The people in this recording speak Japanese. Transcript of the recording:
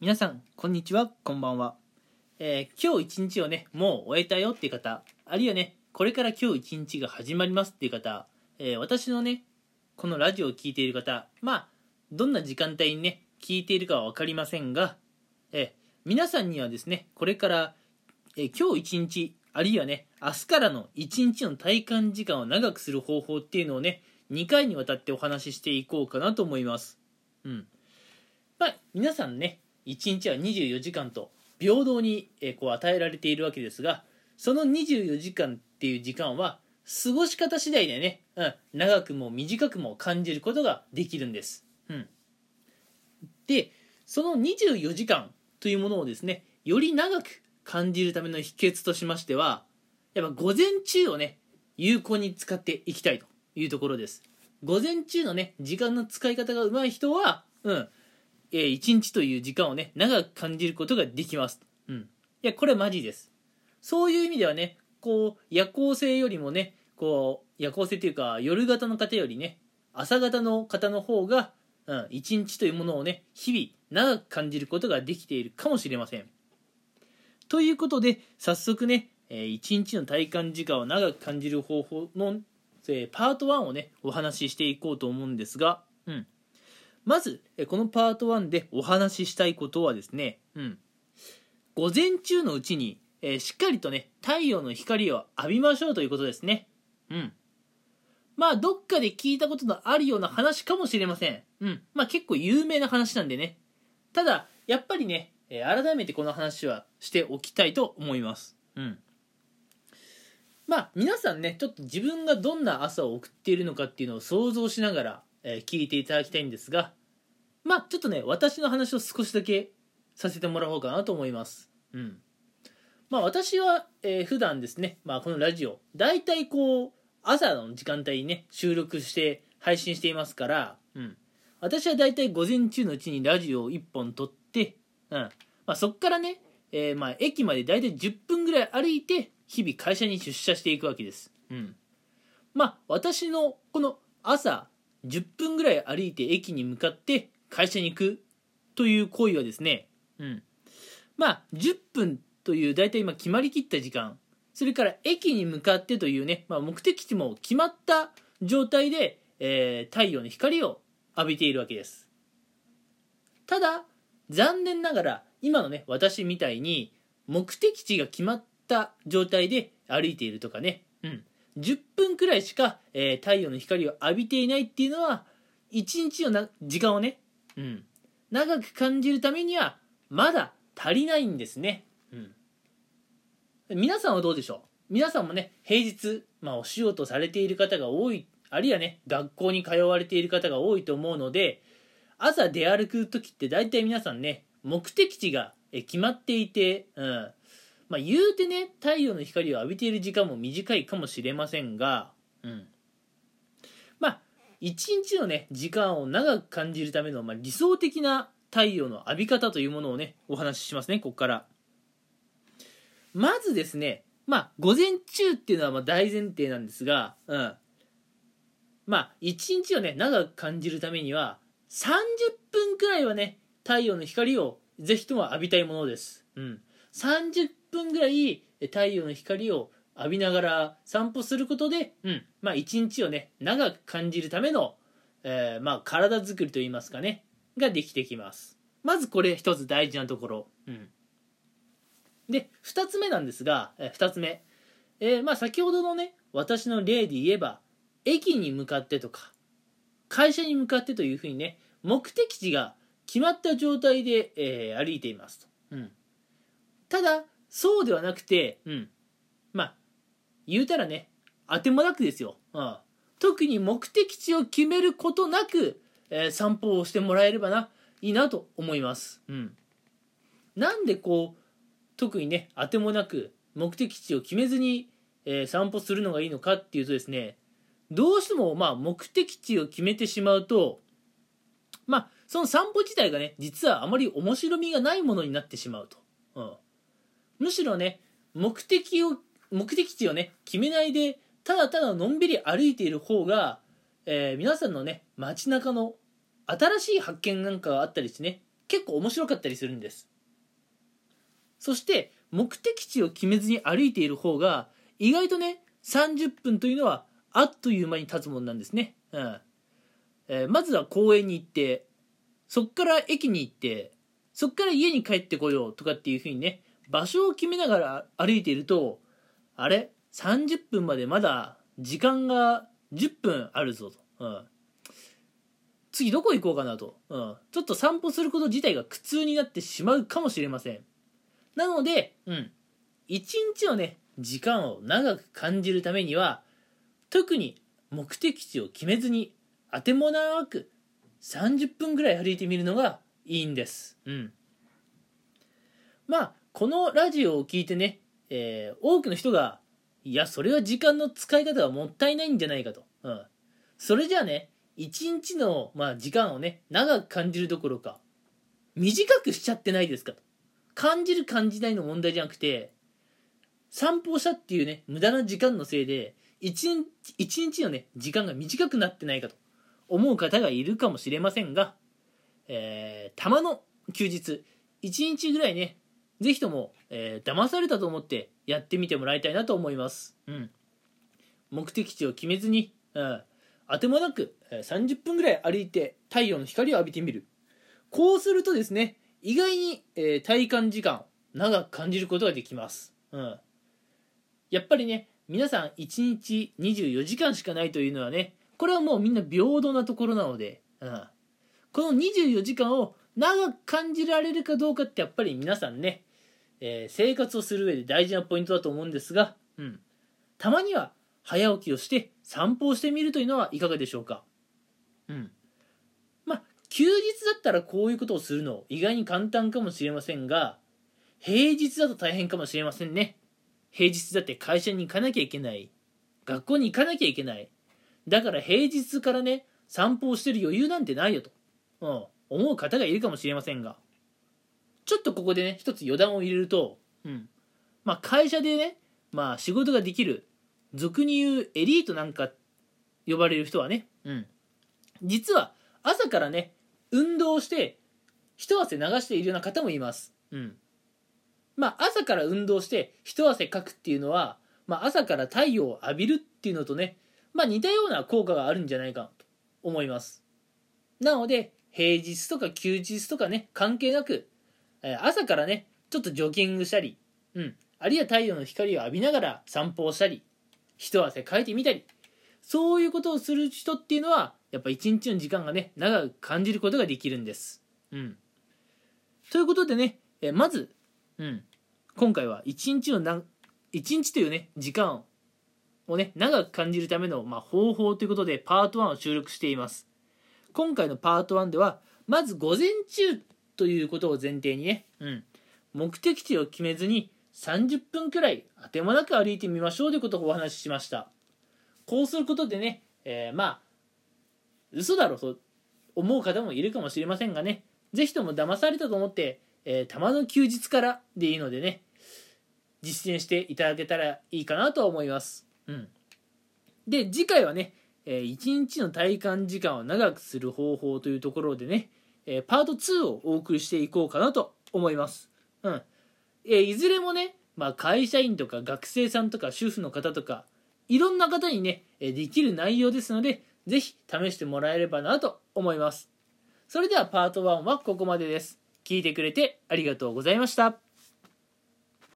皆さんこんにちはこんばんは、えー今日一日をねもう終えたよっていう方あるいはねこれから今日一日が始まりますっていう方、えー私のねこのラジオを聴いている方まあどんな時間帯にね聞いているかは分かりませんが、えー皆さんにはですねこれから、え今日一日あるいはね明日からの一日の体感時間を長くする方法っていうのをね2回にわたってお話ししていこうかなと思います。うん。まあ皆さんね1日は24時間と平等にえこう与えられているわけですがその24時間っていう時間は過ごし方次第でね、うん、長くも短くも感じることができるんです、うん、でその24時間というものをですねより長く感じるための秘訣としましてはやっぱ午前中をね有効に使っていきたいというところです。午前中のね時間の使い方が上手い人はうんえー、1日という時間をね長く感じることができます。うん。いやこれマジです。そういう意味ではねこう夜行性よりもねこう夜行性というか夜型の方よりね朝型の方の方が、うん、1日というものをね日々長く感じることができているかもしれません。ということで早速ね、えー、1日の体感時間を長く感じる方法の、えパート1をねお話ししていこうと思うんですが、うん、まずこのパート1でお話ししたいことはですね、うん、午前中のうちに、えーしっかりとね太陽の光を浴びましょうということですね。うん。まあどっかで聞いたことのあるような話かもしれません。うん。まあ結構有名な話なんでね。ただやっぱりね、えー改めてこの話はしておきたいと思います。うん。まあ皆さんねちょっと自分がどんな朝を送っているのかっていうのを想像しながら、えー聞いていただきたいんですがまあちょっとね私の話を少しだけさせてもらおうかなと思います。うん。まあ私は、えー普段ですね、まあ、このラジオ大体こう朝の時間帯にね収録して配信していますから、うん、私は大体午前中のうちにラジオを1本撮って、うん。まあ、そっからね、えーまあ、駅まで大体10分ぐらい歩いて日々会社に出社していくわけです、うん、まあ私のこの朝10分ぐらい歩いて駅に向かって会社に行くという行為はですね、うん、まあ10分という大体今決まりきった時間。それから駅に向かってというね、まあ、目的地も決まった状態で、えー太陽の光を浴びているわけです。ただ残念ながら今のね私みたいに目的地が決まった状態で歩いているとかね、うん、10分くらいしか、えー太陽の光を浴びていないっていうのは一日のな時間をね、うん、長く感じるためにはまだ足りないんですね、うん、皆さんはどうでしょう？皆さんもね平日、まあ、お仕事されている方が多いあるいはね学校に通われている方が多いと思うので朝出歩く時って大体皆さんね目的地が決まっていて、うん。まあ、言うてね太陽の光を浴びている時間も短いかもしれませんが、うん、一日のね時間を長く感じるための、まあ、理想的な太陽の浴び方というものをねお話ししますねここから。まずですねまあ午前中っていうのはまあ大前提なんですが、うん、まあ一日をね長く感じるためには30分くらいはね太陽の光をぜひとも浴びたいものです、うん、30分ぐらい太陽の光を浴びながら散歩することで、うん。まあ、一日をね長く感じるための、えーまあ、体作りといいますかねができてきます。まずこれ一つ大事なところ、うん、で2つ目なんですが、え2つ目、えーまあ、先ほどのね私の例で言えば駅に向かってとか会社に向かってというふうにね目的地が決まった状態で、えー歩いていますと、うん、ただそうではなくて、うん、まあ言うたらね当てもなくですよ、うん、特に目的地を決めることなく、えー散歩をしてもらえればないいなと思います、うん、なんでこう特にね当てもなく目的地を決めずに、えー散歩するのがいいのかっていうとですねどうしてもまあ目的地を決めてしまうとまあその散歩自体がね実はあまり面白みがないものになってしまうと、うん、むしろね目的を目的地をね決めないでただただのんびり歩いている方が、えー皆さんのね街中の新しい発見なんかがあったりしてね結構面白かったりするんです。そして目的地を決めずに歩いている方が意外とね30分というのはあっという間に経つもんなんですね、うん。えー、まずは公園に行ってそっから駅に行ってそっから家に帰ってこようとかっていうふうにね場所を決めながら歩いているとあれ？30分までまだ時間が10分あるぞと、うん、次どこ行こうかなと、うん、ちょっと散歩すること自体が苦痛になってしまうかもしれません。なので、うん、一日のね時間を長く感じるためには特に目的地を決めずに当てもなく30分ぐらい歩いてみるのがいいんです。うん。まあ、このラジオを聞いてね、えー、多くの人が、いや、それは時間の使い方がもったいないんじゃないかと。うん。それじゃあね、一日の、まあ、時間をね、長く感じるどころか、短くしちゃってないですかと。感じる感じないの問題じゃなくて、散歩したっていうね、無駄な時間のせいで、一日一日のね、時間が短くなってないかと思う方がいるかもしれませんが、えー、たまの休日、一日ぐらいね、ぜひとも、えー、騙されたと思ってやってみてもらいたいなと思います。うん。目的地を決めずに、うん、あてもなく、30分ぐらい歩いて太陽の光を浴びてみる。こうするとですね、意外に、えー、体感時間長く感じることができます。うん。やっぱりね、皆さん1日24時間しかないというのはね、これはもうみんな平等なところなので、うん。この24時間を長く感じられるかどうかってやっぱり皆さんね、えー、生活をする上で大事なポイントだと思うんですが、うん。たまには早起きをして散歩をしてみるというのはいかがでしょうか？うん。まあ、休日だったらこういうことをするの意外に簡単かもしれませんが、平日だと大変かもしれませんね。平日だって会社に行かなきゃいけない。学校に行かなきゃいけない。だから平日からね、散歩をしてる余裕なんてないよと、うん、思う方がいるかもしれませんが、ちょっとここでね、一つ余談を入れると、うん。まあ会社でね、まあ仕事ができる、俗に言うエリートなんか呼ばれる人はね、うん。実は朝からね、運動して、一汗流しているような方もいます。うん。まあ、朝から運動して一汗かくっていうのは、まあ、朝から太陽を浴びるっていうのとね、まあ、似たような効果があるんじゃないかと思います。なので、平日とか休日とかね、関係なく、え朝からね、ちょっとジョギングしたり、うん、あるいは太陽の光を浴びながら散歩をしたり、一汗かいてみたり、そういうことをする人っていうのは、やっぱ一日の時間がね、長く感じることができるんです。うん。ということでね、えまず、うん、今回は一日のな一日というね時間をね長く感じるための、まあ、方法ということでパート1を収録しています今回のパート1ではまず午前中ということを前提にね、うん、目的地を決めずに30分くらいあてもなく歩いてみましょうということをお話ししました。こうすることでね、えー、まあ嘘だろと思う方もいるかもしれませんがね。是非とも騙されたと思って、えー、たまの休日からでいいのでね。実践していただけたらいいかなと思います。うん。で、次回はね、えー、1日の体感時間を長くする方法というところでね、えー、パート2をお送りしていこうかなと思います。うん。えー、いずれもね、まあ、会社員とか学生さんとか主婦の方とか、いろんな方にね、えできる内容ですので、ぜひ試してもらえればなと思います。それではパート1はここまでです。聞いてくれてありがとうございました。